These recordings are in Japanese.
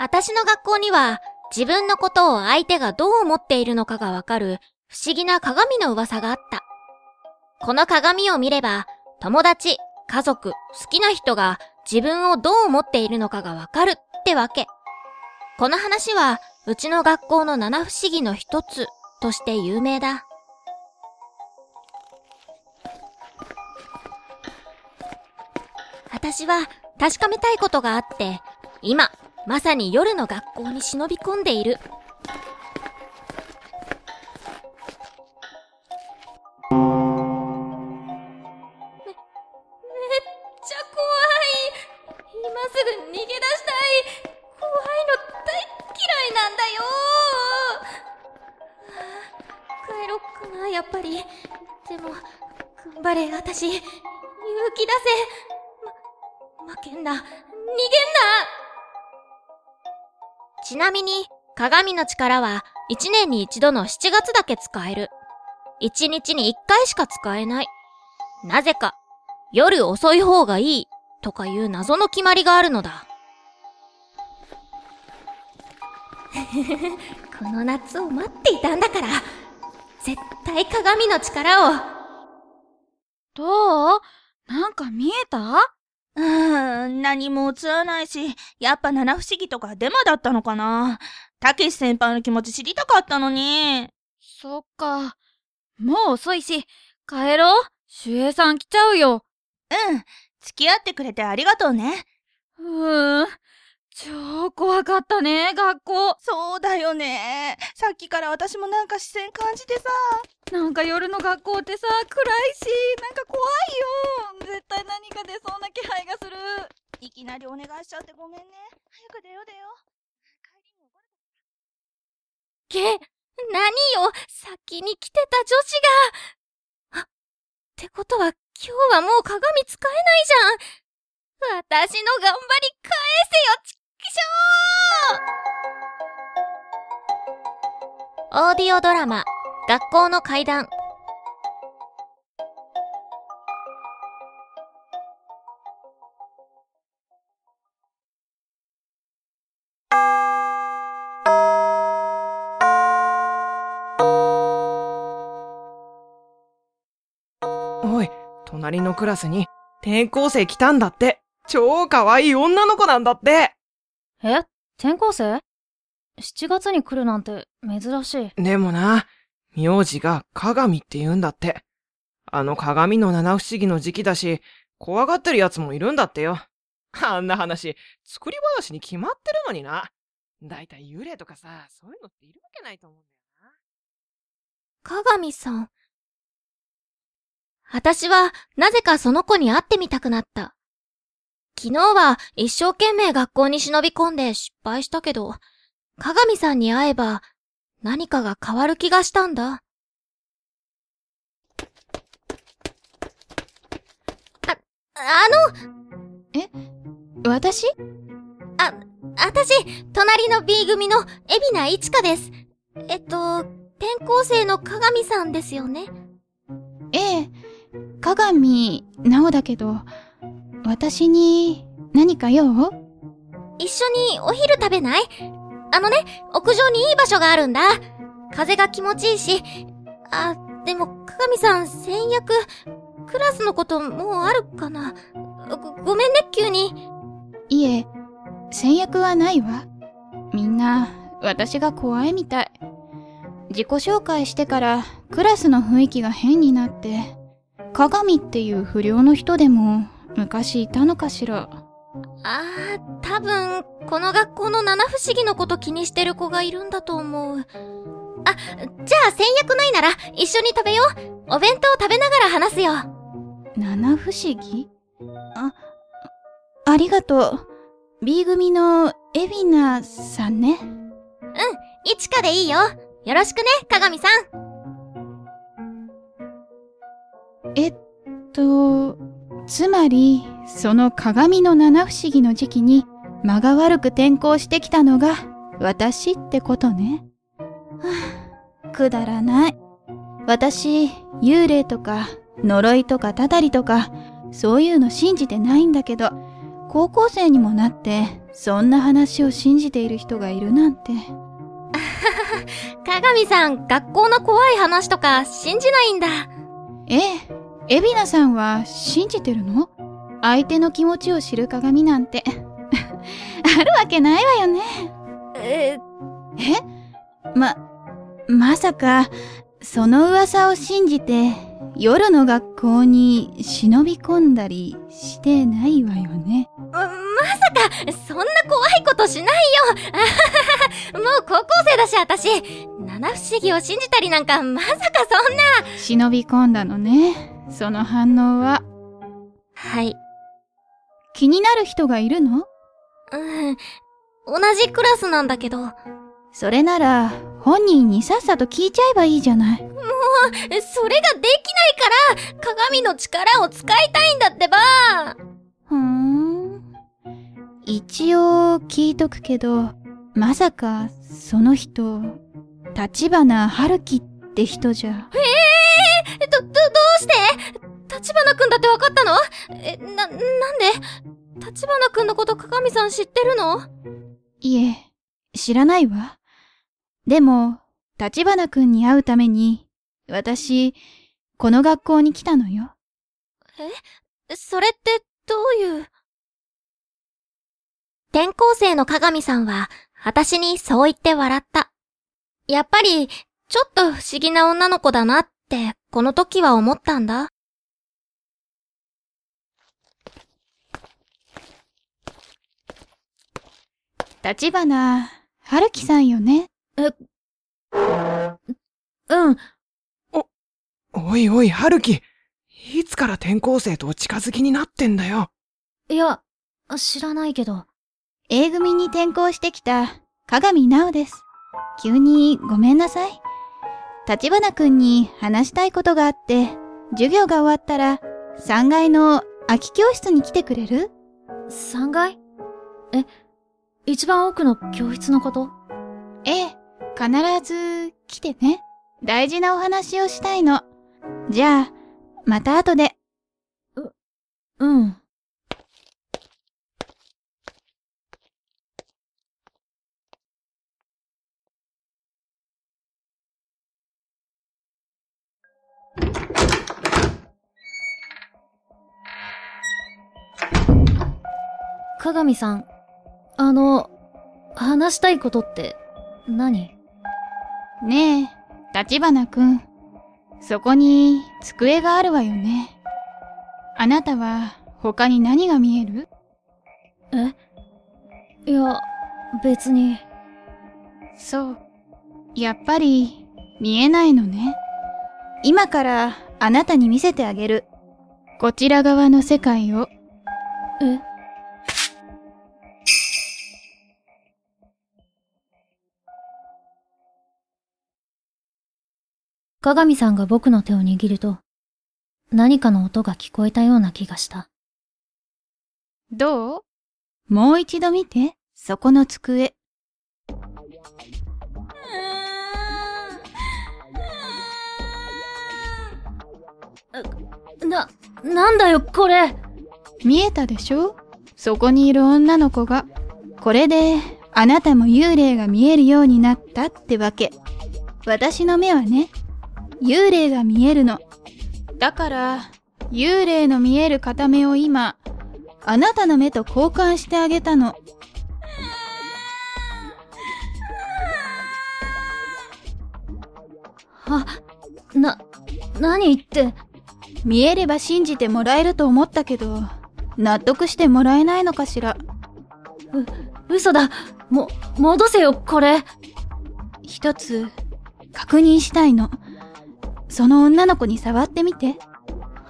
私の学校には自分のことを相手がどう思っているのかがわかる不思議な鏡の噂があった。この鏡を見れば友達、家族、好きな人が自分をどう思っているのかがわかるってわけ。この話はうちの学校の七不思議の一つとして有名だ。私は確かめたいことがあって、今、まさに夜の学校に忍び込んでいる。め、めっちゃ怖い。今すぐ逃げ出したい。怖いの大嫌いなんだよ。帰ろっかな、やっぱり。でも、頑張れ、私。勇気出せ。ま、負けんな。逃げんなちなみに、鏡の力は1年に一度の7月だけ使える。1日に1回しか使えない。なぜか、夜遅い方がいいとかいう謎の決まりがあるのだ。この夏を待っていたんだから、絶対鏡の力を。どう？なんか見えた？うーん、何も映らないし、やっぱ七不思議とかデマだったのかな。たけし先輩の気持ち知りたかったのに。そっか。もう遅いし、帰ろう。守衛さん来ちゃうよ。うん、付き合ってくれてありがとうね。うーん。超怖かったね、学校。そうだよね。さっきから私もなんか視線感じてさ。なんか夜の学校ってさ、暗いし、なんか怖いよ。絶対何か出そうな気配がする。いきなりお願いしちゃってごめんね。早く出よう出よう。帰りに怒るけ、何よ、先に来てた女子が。あ、ってことは今日はもう鏡使えないじゃん。私の頑張り返せよ、ちっきしょーオーディオドラマ、学校の階段。隣のクラスに転校生来たんだって。超可愛い女の子なんだって。え？転校生 ?7 月に来るなんて珍しい。でもな、名字が鏡って言うんだって。あの鏡の七不思議の時期だし、怖がってる奴もいるんだってよ。あんな話、作り話に決まってるのにな。だいたい幽霊とかさ、そういうのっているわけないと思うんだよな。鏡さん。私は、なぜかその子に会ってみたくなった。昨日は一生懸命学校に忍び込んで失敗したけど、鏡さんに会えば、何かが変わる気がしたんだ。あ、あの、私？あ、あたし、隣の B 組の海老名いちかです。えっと、転校生の鏡さんですよね。ええ、鏡、なおだけど、私に何か用？一緒にお昼食べない？あのね、屋上にいい場所があるんだ。風が気持ちいいし。あ、でも、鏡さん、先約、クラスのこともうあるかな？ご、ごめんね、急に。いえ、先約はないわ。みんな、私が怖いみたい。自己紹介してから、クラスの雰囲気が変になって、鏡っていう不良の人でも、昔いたのかしら？あー、多分、この学校の七不思議のこと気にしてる子がいるんだと思う。あ、じゃあ先約ないなら一緒に食べよう。お弁当食べながら話すよ。七不思議？あ、ありがとう。B 組のエビナさんね。いちかでいいよ。よろしくね、鏡さん。えっと、つまり、その鏡の七不思議の時期に間が悪く転校してきたのが私ってことね。はあ、くだらない。私、幽霊とか呪いとかたたりとか、そういうの信じてないんだけど、高校生にもなって、そんな話を信じている人がいるなんて。鏡さん、学校の怖い話とか信じないんだ。ええ、エビナさんは信じてるの？相手の気持ちを知る鏡なんて。あるわけないわよね。ええ？ま、まさか、その噂を信じて、夜の学校に忍び込んだりしてないわよね。まさか、そんな怖いことしないよ。もう高校生だし、私。七不思議を信じたりなんか、まさかそんな。忍び込んだのね。その反応は？はい。気になる人がいるの？うん。同じクラスなんだけど、それなら、本人にさっさと聞いちゃえばいいじゃない。それができないから、鏡の力を使いたいんだってば。ふーん。一応聞いとくけど、まさか、その人、立花春樹って人じゃ。え、ど、ど、どうして立花くんだってわかったの？え、な、なんで？立花くんのこと鏡さん知ってるの？いえ、知らないわ。でも、立花くんに会うために、私、この学校に来たのよ。それって、どういう？転校生の鏡さんは、私にそう言って笑った。やっぱり、ちょっと不思議な女の子だなって、この時は思ったんだ。立花春樹さんよね？うん。おいおい、春樹。いつから転校生と近づきになってんだよ？いや、知らないけど。A 組に転校してきた、鏡直です。急にごめんなさい。立花くんに話したいことがあって、授業が終わったら、3階の空き教室に来てくれる？3階？え、一番奥の教室のこと？ええ、必ず来てね。大事なお話をしたいの。じゃあ、また後で。うん。鏡さん、あの、話したいことって何？ねえ、立花くん。そこに机があるわよね。あなたは他に何が見える？いや、別に。そう。やっぱり見えないのね。今からあなたに見せてあげる。こちら側の世界を。え？鏡さんが僕の手を握ると、何かの音が聞こえたような気がした。どう？もう一度見て、そこの机。な、なんだよ、これ見えたでしょ？そこにいる女の子が。これで、あなたも幽霊が見えるようになったってわけ。私の目はね、幽霊が見えるの。だから、幽霊の見える片目を今、あなたの目と交換してあげたの。あ、な、何言って、見えれば信じてもらえると思ったけど、納得してもらえないのかしら。嘘だも、戻せよ、これ一つ、確認したいの。その女の子に触ってみて。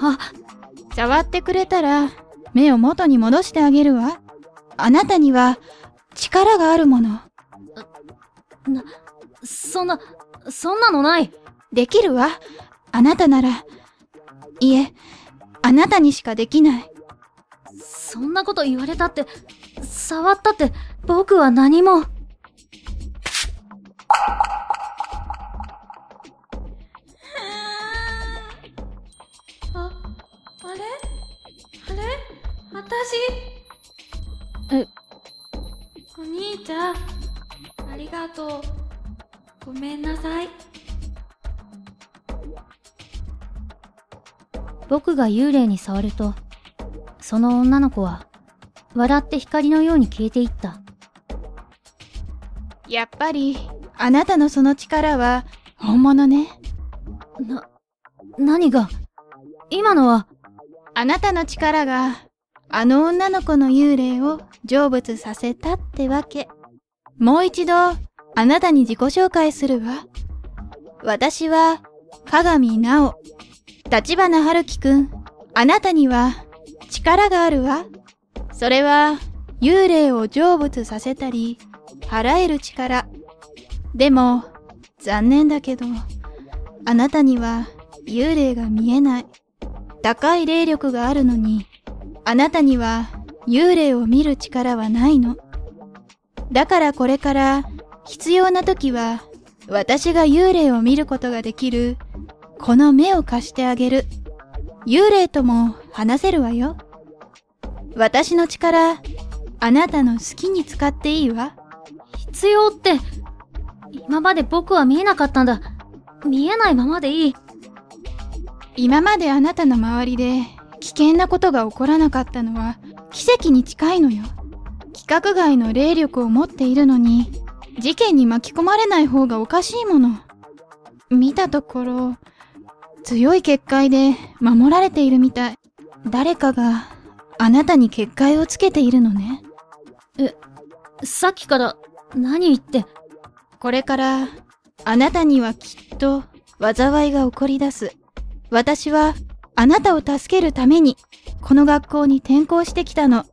あ、触ってくれたら、目を元に戻してあげるわ。あなたには、力があるもの。そんな、そんなのないできるわ。あなたなら。いえ、あなたにしかできない。そんなこと言われたって、触ったって、僕は何も。とうごめんなさい僕が幽霊に触ると、その女の子は、笑って光のように消えていった。やっぱり、あなたのその力は、本物ね。な、何が？今のは、あなたの力が、あの女の子の幽霊を成仏させたってわけ。もう一度、あなたに自己紹介するわ。私は、鏡直。立花春樹くん、あなたには、力があるわ。それは、幽霊を成仏させたり、払える力。でも、残念だけど、あなたには、幽霊が見えない。高い霊力があるのに、あなたには幽霊を見る力はないの。だからこれから必要な時は私が幽霊を見ることができるこの目を貸してあげる。幽霊とも話せるわよ。私の力、あなたの好きに使っていいわ。必要って、今まで僕は見えなかったんだ。見えないままでいい。今まであなたの周りで危険なことが起こらなかったのは奇跡に近いのよ。規格外の霊力を持っているのに事件に巻き込まれない方がおかしいもの。見たところ、強い結界で守られているみたい。誰かがあなたに結界をつけているのね。さっきから、何言って、これからあなたにはきっと災いが起こり出す。私はあなたを助けるためにこの学校に転校してきたの。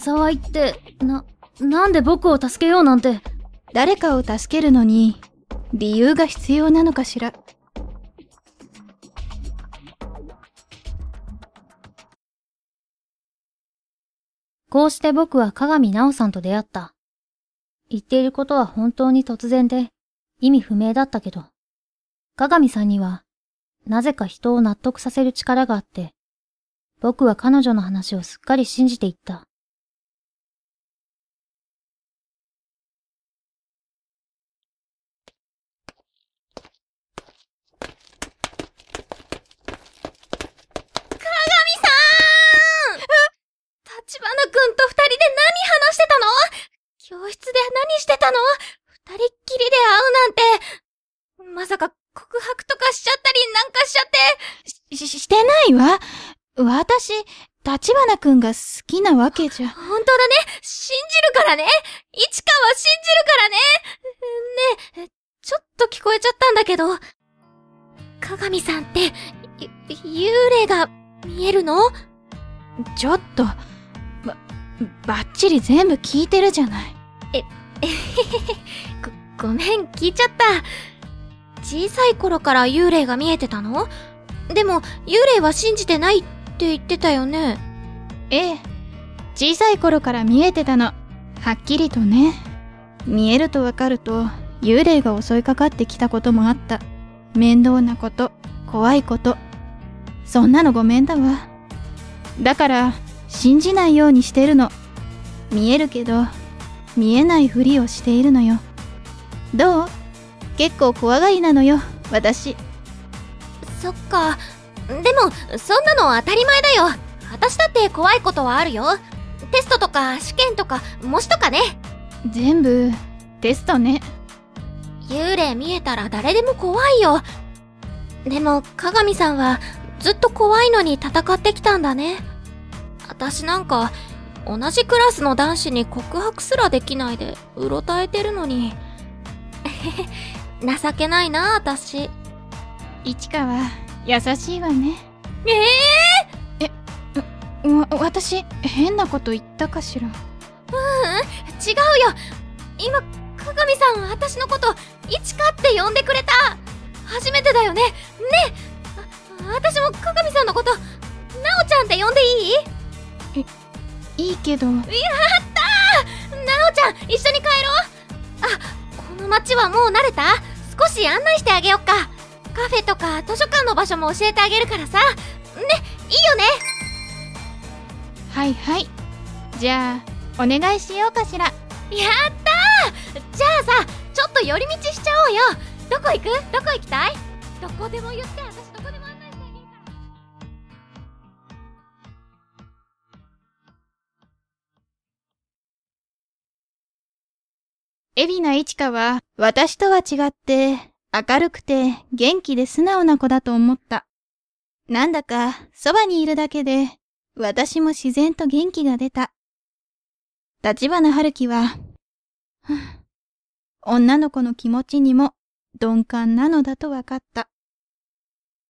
災いって、な、なんで僕を助けようなんて？誰かを助けるのに理由が必要なのかしら。こうして僕は鏡直さんと出会った。言っていることは本当に突然で意味不明だったけど、鏡さんにはなぜか人を納得させる力があって、僕は彼女の話をすっかり信じていった。立花くんと二人で何話してたの教室で何してたの二人っきりで会うなんて。まさか告白とかしちゃったりなんかしちゃって。し、ししてないわ。私、立花くんが好きなわけじゃ。本当だね。信じるからね。市川信じるからね。ねえ、ちょっと聞こえちゃったんだけど。鏡さんって、ゆ幽霊が見えるの？ちょっと、ば、ばっちり全部聞いてるじゃない。ご、ごめん、聞いちゃった。小さい頃から幽霊が見えてたの？でも、幽霊は信じてないって言ってたよね？ええ。小さい頃から見えてたの。はっきりとね。見えるとわかると、幽霊が襲いかかってきたこともあった。面倒なこと、怖いこと。そんなのごめんだわ。だから、信じないようにしてるの。見えるけど、見えないふりをしているのよ。どう？結構怖がりなのよ、私。そっか。でも、そんなの当たり前だよ。私だって怖いことはあるよ。テストとか試験とか模試とかね。全部、テストね。幽霊見えたら誰でも怖いよ。でも、鏡さんはずっと怖いのに戦ってきたんだね。私なんか、同じクラスの男子に告白すらできないで、うろたえてるのに。情けないな、私。市川、優しいわね。ええわ、私、変なこと言ったかしら？違うよ。今、鏡さん私のこと、いちかって呼んでくれた。初めてだよね。ね。えあ私も鏡さんのこと、なおちゃんって呼んでいい？いいけど、なおちゃん一緒に帰ろう。あ、この街はもう慣れた？少し案内してあげよっか。カフェとか図書館の場所も教えてあげるからさ。ね、いいよね。はいはい。じゃあ、お願いしようかしら。やったー。じゃあさ、ちょっと寄り道しちゃおうよ。どこ行く？どこ行きたい？どこでも言って、エビナイチカは、私とは違って、明るくて元気で素直な子だと思った。なんだか、そばにいるだけで、私も自然と元気が出た。立花春樹は、女の子の気持ちにも鈍感なのだと分かった。